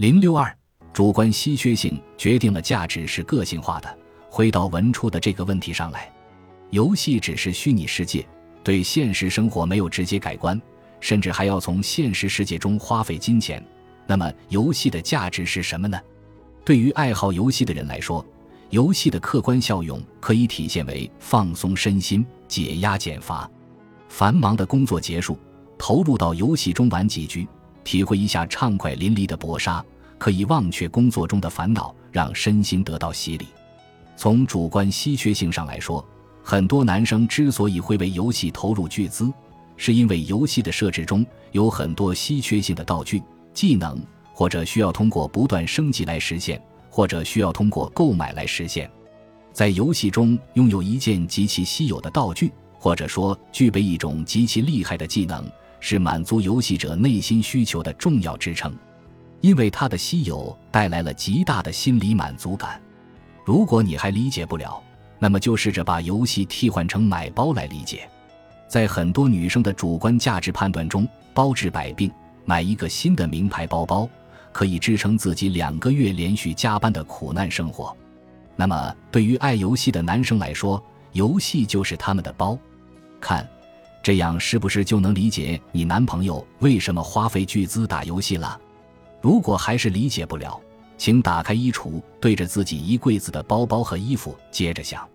零六二，主观稀缺性决定了价值是个性化的。回到文初的这个问题上来，游戏只是虚拟世界，对现实生活没有直接改观，甚至还要从现实世界中花费金钱。那么，游戏的价值是什么呢？对于爱好游戏的人来说，游戏的客观效用可以体现为放松身心、解压减乏。繁忙的工作结束，投入到游戏中玩几局，体会一下畅快淋漓的搏杀，可以忘却工作中的烦恼，让身心得到洗礼。从主观稀缺性上来说，很多男生之所以会为游戏投入巨资，是因为游戏的设置中有很多稀缺性的道具、技能，或者需要通过不断升级来实现。或者需要通过购买来实现，在游戏中拥有一件极其稀有的道具，或者说具备一种极其厉害的技能，是满足游戏者内心需求的重要支撑，因为它的稀有带来了极大的心理满足感。如果你还理解不了，那么就试着把游戏替换成买包来理解。在很多女生的主观价值判断中，包治百病，买一个新的名牌包包。可以支撑自己两个月连续加班的苦难生活，那么对于爱游戏的男生来说，游戏就是他们的包。看，这样是不是就能理解你男朋友为什么花费巨资打游戏了？如果还是理解不了，请打开衣橱，对着自己衣柜子的包包和衣服，接着想。